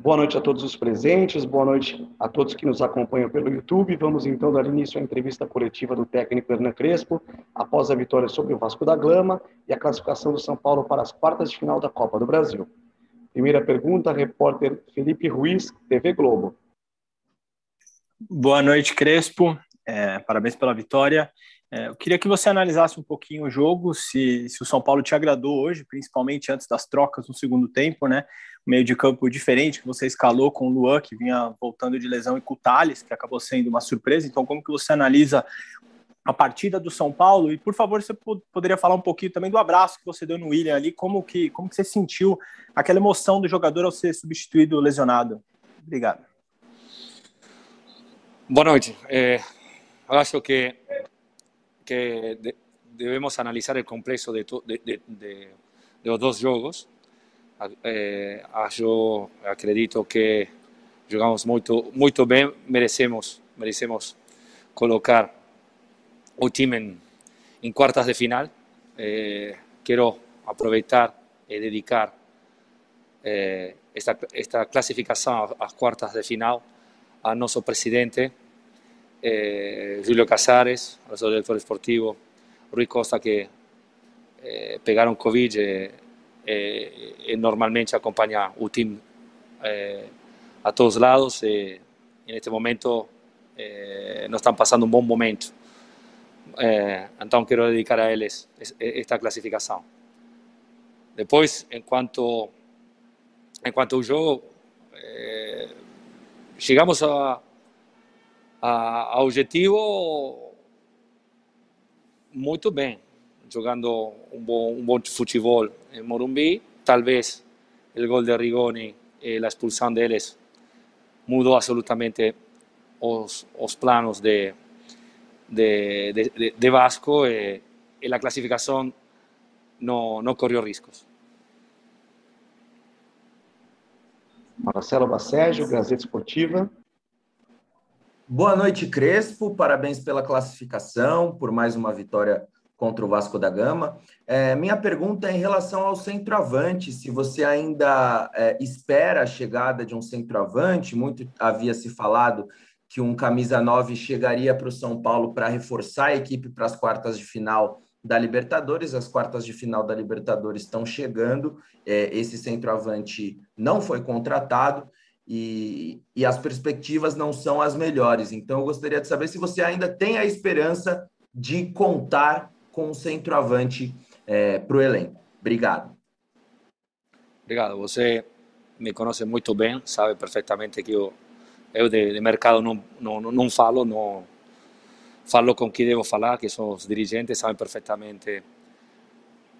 Boa noite a todos os presentes, boa noite a todos que nos acompanham pelo YouTube. Vamos então dar início à entrevista coletiva do técnico Hernan Crespo, após a vitória sobre o Vasco da Gama e a classificação do São Paulo para as quartas de final da Copa do Brasil. Primeira pergunta, repórter Felipe Ruiz, TV Globo. Boa noite, Crespo. É, parabéns pela vitória. É, eu queria que você analisasse um pouquinho o jogo, se, se o São Paulo te agradou hoje, principalmente antes das trocas no segundo tempo, né? meio de campo diferente que você escalou com o Luan, que vinha voltando de lesão, e com o Thales, que acabou sendo uma surpresa. Então, como que você analisa a partida do São Paulo? E, por favor, você poderia falar um pouquinho também do abraço que você deu no William ali, como que, como que você sentiu aquela emoção do jogador ao ser substituído lesionado? Obrigado. Boa noite. Eh, acho que que de, debemos analisar el complexo de, to, de, de, los dos jogos. Eh, yo acredito que jogamos muito, muito bem, merecemos, merecemos colocar o time en, en cuartas de final. Eh, quiero aprovechar y dedicar eh, esta, esta clasificación a, a cuartas de final a nuestro presidente, eh, Julio Casares, nuestro director esportivo, Rui Costa, que eh, pegaron Covid y normalmente acompaña un team a todos lados. en este momento no están pasando un buen momento. entonces quiero dedicar a ellos esta clasificación. Después, en cuanto, en cuanto al juego, llegamos a, a, a objetivo muito bem, jogando um bom, um bom futebol em Morumbi. Talvez o gol de Rigoni e a expulsão deles mudou absolutamente os, os planos de, de, de, Vasco e, e a classificação não, não. Marcelo Basségio, Gazeta Esportiva. Boa noite, Crespo. Parabéns pela classificação, por mais uma vitória contra o Vasco da Gama. É, minha pergunta é em relação ao centroavante, se você ainda é, espera a chegada de um centroavante, muito havia se falado que um camisa 9 chegaria para o São Paulo para reforçar a equipe para as quartas de final da Libertadores. As quartas de final da Libertadores estão chegando. É, esse centroavante não foi contratado e, e as perspectivas não são as melhores. Então, eu gostaria de saber se você ainda tem a esperança de contar com um centroavante é, para o elenco. Obrigado. Obrigado. Você me conhece muito bem, sabe perfeitamente que eu, eu de, de mercado não, não, não falo, não falo com quem devo falar, que são os dirigentes, sabem perfeitamente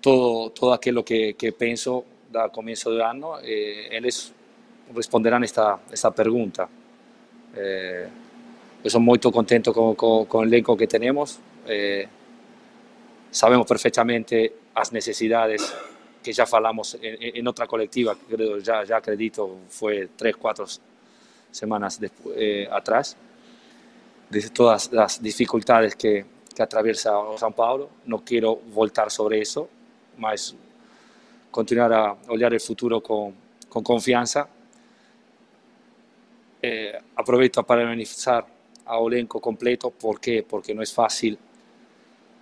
todo, todo aquilo que, que penso da começo do ano. Eles responderán esta, esta pregunta. Eh, yo soy muy contento con, con, con, el elenco que tenemos. Eh, sabemos perfectamente las necesidades que ya falamos en, en, otra colectiva, creo, ya, ya acredito, fue tres, cuatro semanas después, eh, atrás, de todas las dificultades que, que atraviesa São Paulo. No quiero voltar sobre eso, mas continuar a olhar el futuro con, con confianza eh, aprovecho para parabenizar a elenco completo. ¿Por qué? Porque no es fácil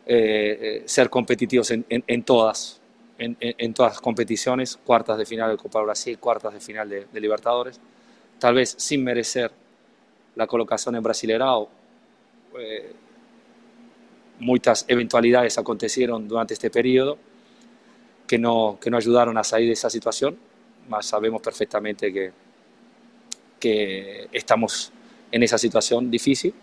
eh, eh, ser competitivos en, todas, en, todas las competiciones, cuartas de final de Copa Brasil, cuartas de final de, de, Libertadores, tal vez sin merecer la colocación en Brasileirao. Eh, muchas eventualidades acontecieron durante este periodo que no, que no ayudaron a salir de esa situación, mas sabemos perfectamente que, que estamos en esa situación difícil,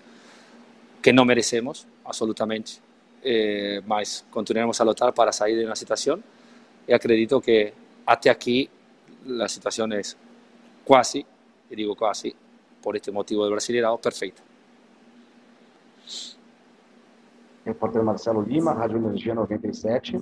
que no merecemos absolutamente, eh, mas continuaremos a luchar para salir de una situación y acredito que hasta aquí la situación es casi, y digo casi, por este motivo del Brasileirão, perfeita. Repórter Marcelo Lima, Rádio Energia 97.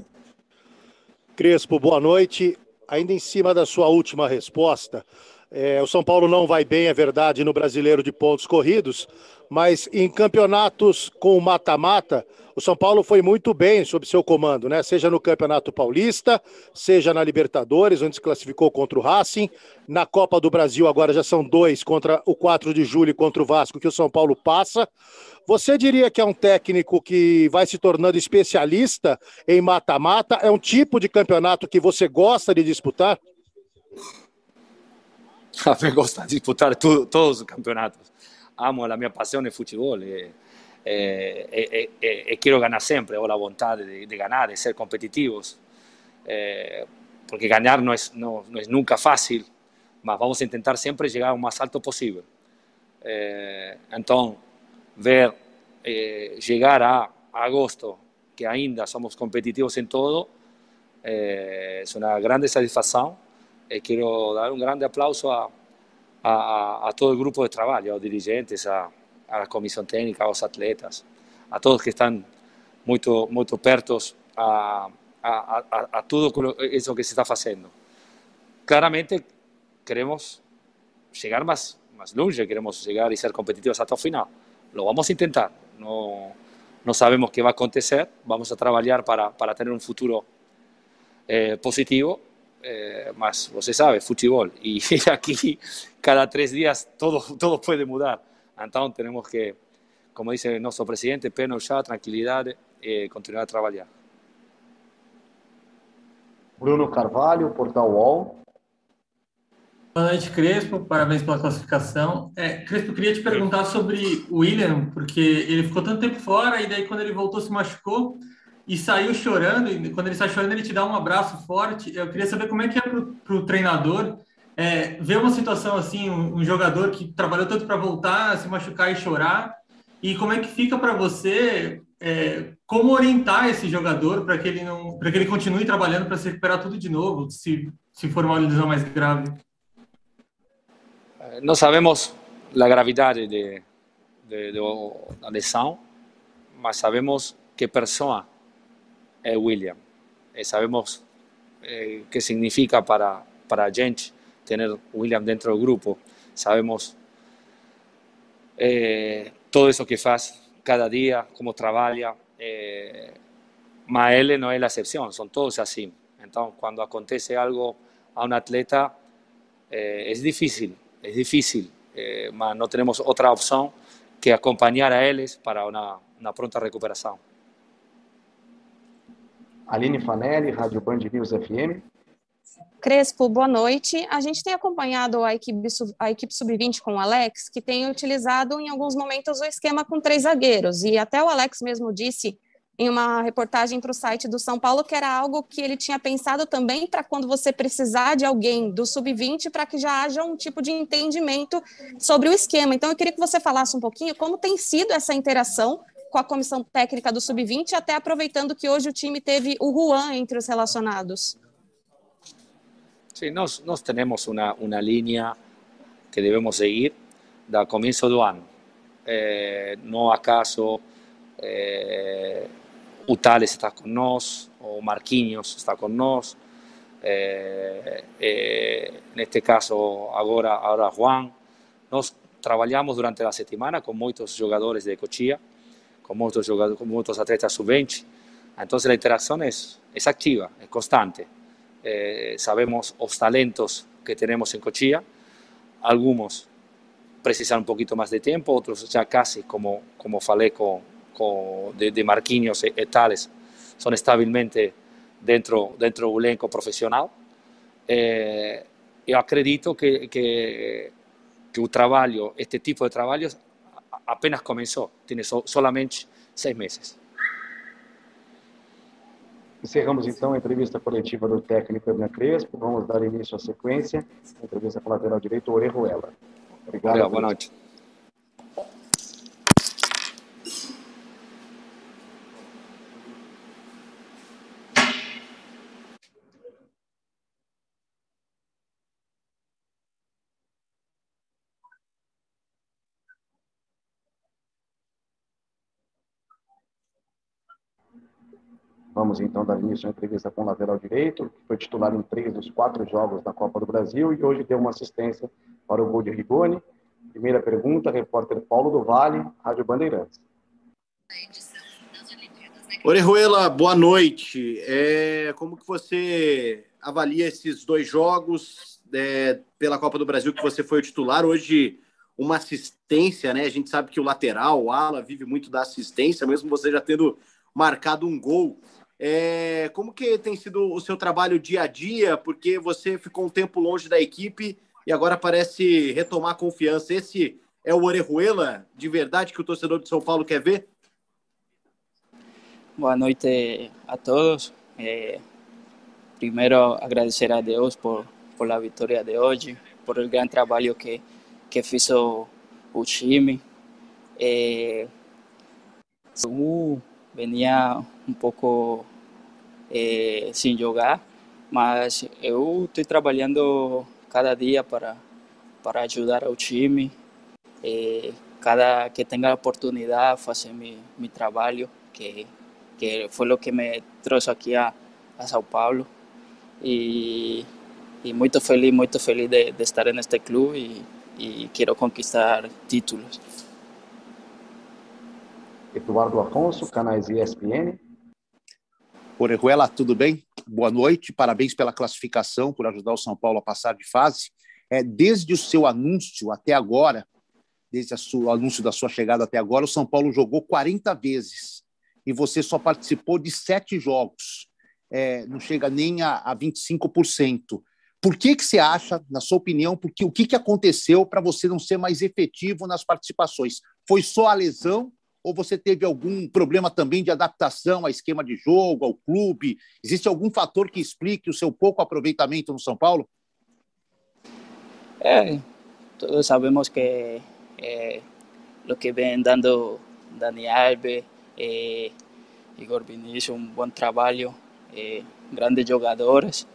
Crespo, boa noite. Ainda em cima da sua última resposta, é, o São Paulo não vai bem, é verdade, no brasileiro de pontos corridos, mas em campeonatos com mata-mata, o São Paulo foi muito bem sob seu comando, né? Seja no Campeonato Paulista, seja na Libertadores, onde se classificou contra o Racing. Na Copa do Brasil, agora já são dois contra o 4 de julho contra o Vasco, que o São Paulo passa. Você diria que é um técnico que vai se tornando especialista em mata-mata? É um tipo de campeonato que você gosta de disputar? Me gusta disputar todo, todos los campeonatos. Amo la mia pasión el fútbol. Eh, eh, eh, eh, quiero ganar siempre, o la voluntad de, de ganar, de ser competitivos. Eh, porque ganar no es, no, no, es nunca fácil, mas vamos a intentar siempre llegar lo más alto posible. Eh, entonces, ver llegar a, a, agosto, que ainda somos competitivos en todo, es una grande satisfacción e quero dar um grande aplauso a, a, a todo o grupo de trabalho, aos dirigentes, a, a comissão técnica, aos atletas, a todos que estão muito muito pertos a, a, a, a tudo isso que se está fazendo. Claramente queremos chegar mais mais longe, queremos chegar e ser competitivos até o final. Lo vamos a intentar. Não não sabemos o que vai acontecer. Vamos a trabalhar para para ter um futuro eh, positivo eh, mas você sabe, futebol. E aqui, cada três dias, todo, todo pode mudar. Então, temos que, como diz nosso presidente, pé no chão, tranquilidade e continuar a trabalhar. Bruno Carvalho, Portal UOL. Boa noite, Crespo. Parabéns pela classificação. É, Crespo, queria te perguntar sobre o William, porque ele ficou tanto tempo fora e daí quando ele voltou se machucou e saiu chorando, e quando ele sai chorando, ele te dá um abraço forte. Eu queria saber como é que é para o treinador é, ver uma situação assim, um, um jogador que trabalhou tanto para voltar, se machucar e chorar, e como é que fica para você é, como orientar esse jogador para que ele não para que ele continue trabalhando para se recuperar tudo de novo, se, se for uma lesão mais grave? Não sabemos a gravidade de, de, de, da lesão, mas sabemos que pessoa eh, William. Eh, sabemos eh, qué significa para, para Jench tener William dentro del grupo. Sabemos eh, todo eso que hace cada día, cómo trabaja. Eh, él no es la excepción, son todos así. Entonces, cuando acontece algo a un atleta, es difícil, es difícil, mas no tenemos otra opción que acompañar a ellos para una, una pronta recuperación. Aline Fanelli, Rádio Band News FM. Crespo, boa noite. A gente tem acompanhado a equipe, a equipe sub-20 com o Alex, que tem utilizado em alguns momentos o esquema com três zagueiros. E até o Alex mesmo disse em uma reportagem para o site do São Paulo que era algo que ele tinha pensado também para quando você precisar de alguém do sub-20 para que já haja um tipo de entendimento sobre o esquema. Então, eu queria que você falasse um pouquinho como tem sido essa interação com a comissão técnica do Sub-20, até aproveitando que hoje o time teve o Juan entre os relacionados. Sim, nós, nós temos uma, uma linha que devemos seguir da começo do ano. Eh, não acaso eh, o Tales está com nós, o Marquinhos está com nós, eh, eh, neste caso agora, agora Juan. Nós trabalhamos durante a semana com muitos jogadores de Cochia, con muchos jugadores, con muchos atletas sub-20. Entonces la interacción es, es activa, es constante. Eh, sabemos los talentos que tenemos en Cochilla, algunos precisan un poquito más de tiempo, otros ya casi, como, como falé con, con de, de, Marquinhos y, y, tales, son estabilmente dentro, dentro del elenco profesional. Eh, yo acredito que, que, que un trabajo, este tipo de trabajos apenas comenzó, tiene so, solamente seis meses. Encerramos então a entrevista coletiva do técnico Hernan Crespo. Vamos dar início à sequência. Entrevista com o lateral direito, Orejuela. Obrigado. Obrigado boa noite. Vamos então dar início à entrevista com o lateral direito, que foi titular em três dos quatro jogos da Copa do Brasil e hoje deu uma assistência para o gol de Rigoni. Primeira pergunta, repórter Paulo do Vale, Rádio Bandeirantes. Orejuela, boa noite. É, como que você avalia esses dois jogos é, pela Copa do Brasil que você foi o titular? Hoje, uma assistência, né? A gente sabe que o lateral, o ala, vive muito da assistência, mesmo você já tendo marcado um gol. É, como que tem sido o seu trabalho dia a dia? Porque você ficou um tempo longe da equipe e agora parece retomar a confiança. Esse é o Orejuela de verdade que o torcedor de São Paulo quer ver? Boa noite a todos. Eh, primero agradecer a Deus por, por la vitória de hoje, por el gran trabalho que, que hizo o time. Eh, venía um pouco eh, sem jogar, mas eu estou trabalhando cada dia para, para ajudar ao time. Eh, cada que tenga a oportunidade, fazer meu, meu trabalho, que que fue lo que me trajo aquí a, a Sao Paulo. Y, y, muy feliz, muy feliz de, de estar en este club y, y, quiero conquistar títulos. Eduardo Afonso, canais ESPN. Orejuela, tudo bem? Boa noite, parabéns pela classificação, por ajudar o São Paulo a passar de fase. É, desde o seu anúncio até agora, desde o anúncio da sua chegada até agora, o São Paulo jogou 40 vezes e você só participou de sete jogos, é, não chega nem a, a 25%. Por que, que você acha, na sua opinião, porque, o que, que aconteceu para você não ser mais efetivo nas participações? Foi só a lesão ou você teve algum problema também de adaptação ao esquema de jogo, ao clube? Existe algum fator que explique o seu pouco aproveitamento no São Paulo? É, todos sabemos que é, o que vem dando Dani Alves, eh, Igor Vinícius, um bom trabalho, eh, grandes jogadores.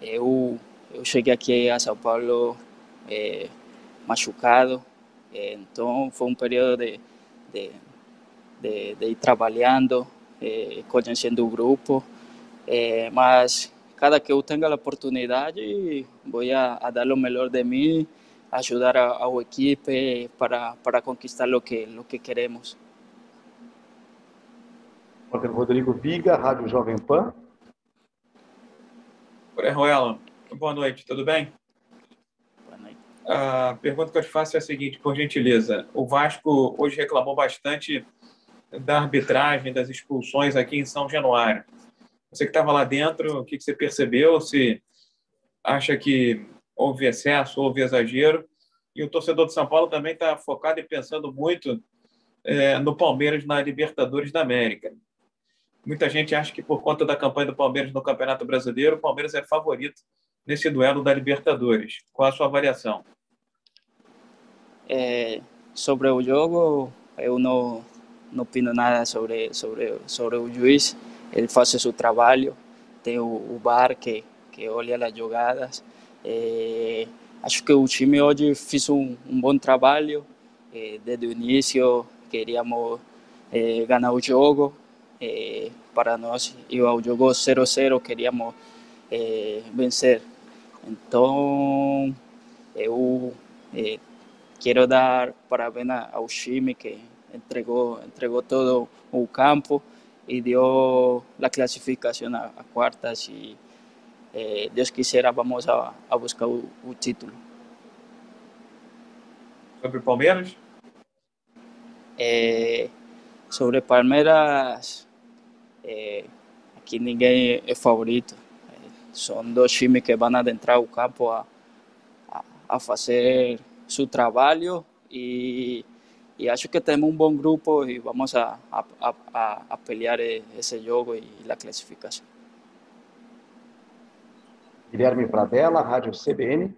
Eu, eu cheguei aqui a São Paulo eh, machucado, eh, então foi um período de, de, de, de ir trabalhando, eh, conhecendo o grupo, eh, mas cada que eu tenha a oportunidade, vou a, a dar o melhor de mim, ajudar a, a equipe para, para conquistar o que, o que queremos. Rodrigo Viga, Rádio Jovem Pan. Oi, Ruela. Boa noite, tudo bem? Boa noite. A pergunta que eu te faço é a seguinte, por gentileza. O Vasco hoje reclamou bastante da arbitragem, das expulsões aqui em São Januário. Você que estava lá dentro, o que você percebeu? Se acha que houve excesso, houve exagero? E o torcedor de São Paulo também está focado e pensando muito é, no Palmeiras na Libertadores da América. Muita gente acha que por conta da campanha do Palmeiras no Campeonato Brasileiro, o Palmeiras é favorito nesse duelo da Libertadores. Qual a sua avaliação? É, sobre o jogo, eu não, não opino nada sobre, sobre, sobre o juiz. Ele faz seu trabalho. Tem o, o VAR que, que olha as jogadas. É, acho que o time hoje fez um, um bom trabalho. É, desde o início, queríamos é, ganhar o jogo eh, para nós e o jogo 0-0 queríamos eh, vencer. Então, eu eh, quero dar parabéns ao time que entregou, entregou todo o campo e deu a classificação a, a quartas e eh, Deus quiser vamos a, a buscar o, o título. Sobre o Palmeiras? Eh, sobre Palmeiras, é, aqui ninguém é favorito. É, são dois times que vão adentrar o campo a, a, a fazer seu trabalho e, e, acho que temos um bom grupo e vamos a, a, a, a pelear esse jogo e a classificação. Guilherme Pradella, Rádio CBN.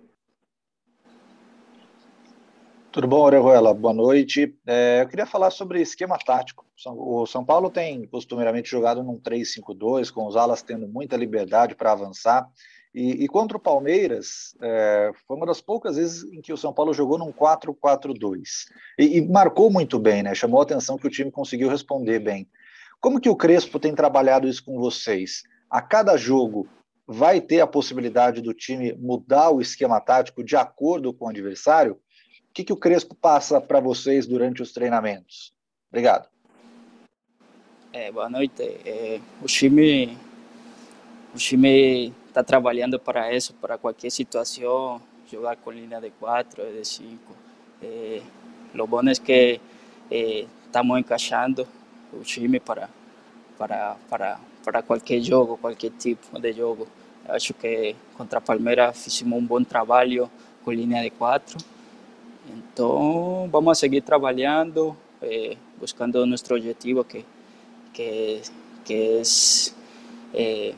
Tudo bom, Orejuela? Boa noite. É, eu queria falar sobre esquema tático. O São Paulo tem costumeiramente jogado num 3-5-2, com os alas tendo muita liberdade para avançar. E, e, contra o Palmeiras, é, foi uma das poucas vezes em que o São Paulo jogou num 4-4-2. E, e, marcou muito bem, né? Chamou a atenção que o time conseguiu responder bem. Como que o Crespo tem trabalhado isso com vocês? A cada jogo vai ter a possibilidade do time mudar o esquema tático de acordo com o adversário? que, que o Crespo passa para vocês durante os treinamentos? Obrigado. É, boa noite. É, o time o time está trabalhando para isso, para qualquer situação, jogar com linha de 4, de 5. É, o bom é que é, estamos encaixando o para, para, para, para qualquer jogo, qualquer tipo de jogo. Acho que contra Palmeiras fizemos um bom trabalho com linha de 4. Então, vamos a seguir trabalhando, eh, buscando nosso objetivo, que, que, que eh,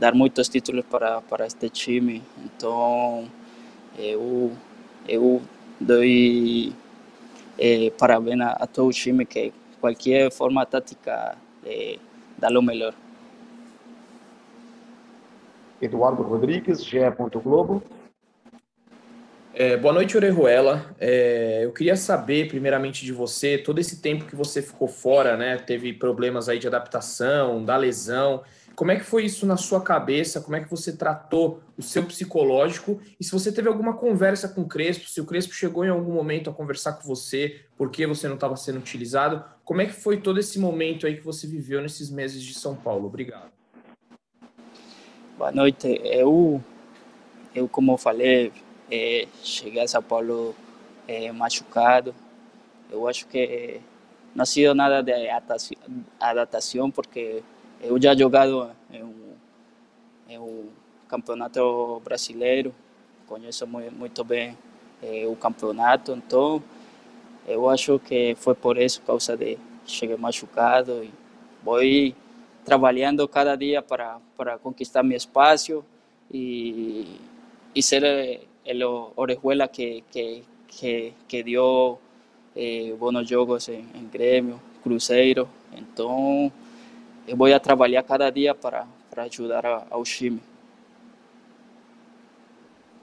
dar muitos títulos para, para este time. Então, eu, eu dou eh, parabéns a, a, todo o time que qualquer forma tática eh, dá o melhor. Eduardo Rodrigues, GE. Globo. É, boa noite, Orejuela. É, eu queria saber, primeiramente, de você, todo esse tempo que você ficou fora, né? Teve problemas aí de adaptação, da lesão. Como é que foi isso na sua cabeça? Como é que você tratou o seu psicológico? E se você teve alguma conversa com o Crespo, se o Crespo chegou em algum momento a conversar com você, por que você não estava sendo utilizado? Como é que foi todo esse momento aí que você viveu nesses meses de São Paulo? Obrigado. Boa noite. Eu, eu como falei, é, cheguei a São Paulo é, machucado. Eu acho que não ha sido nada de adaptação, porque eu já jogado em um, em um campeonato brasileiro, conheço muito, bem é, o campeonato, então eu acho que foi por isso, causa de cheguei machucado e vou trabalhando cada dia para, para conquistar meu espaço e, e ser el Orejuela que, que, que, dio eh, buenos jogos en, en, Grêmio, Cruzeiro. Então, eu vou trabalhar cada dia para, para ajudar ao time.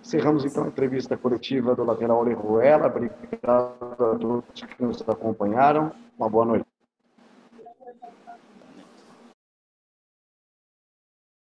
Encerramos então a entrevista coletiva do lateral Orejuela. Obrigado a todos que nos acompanharam. Uma boa noite.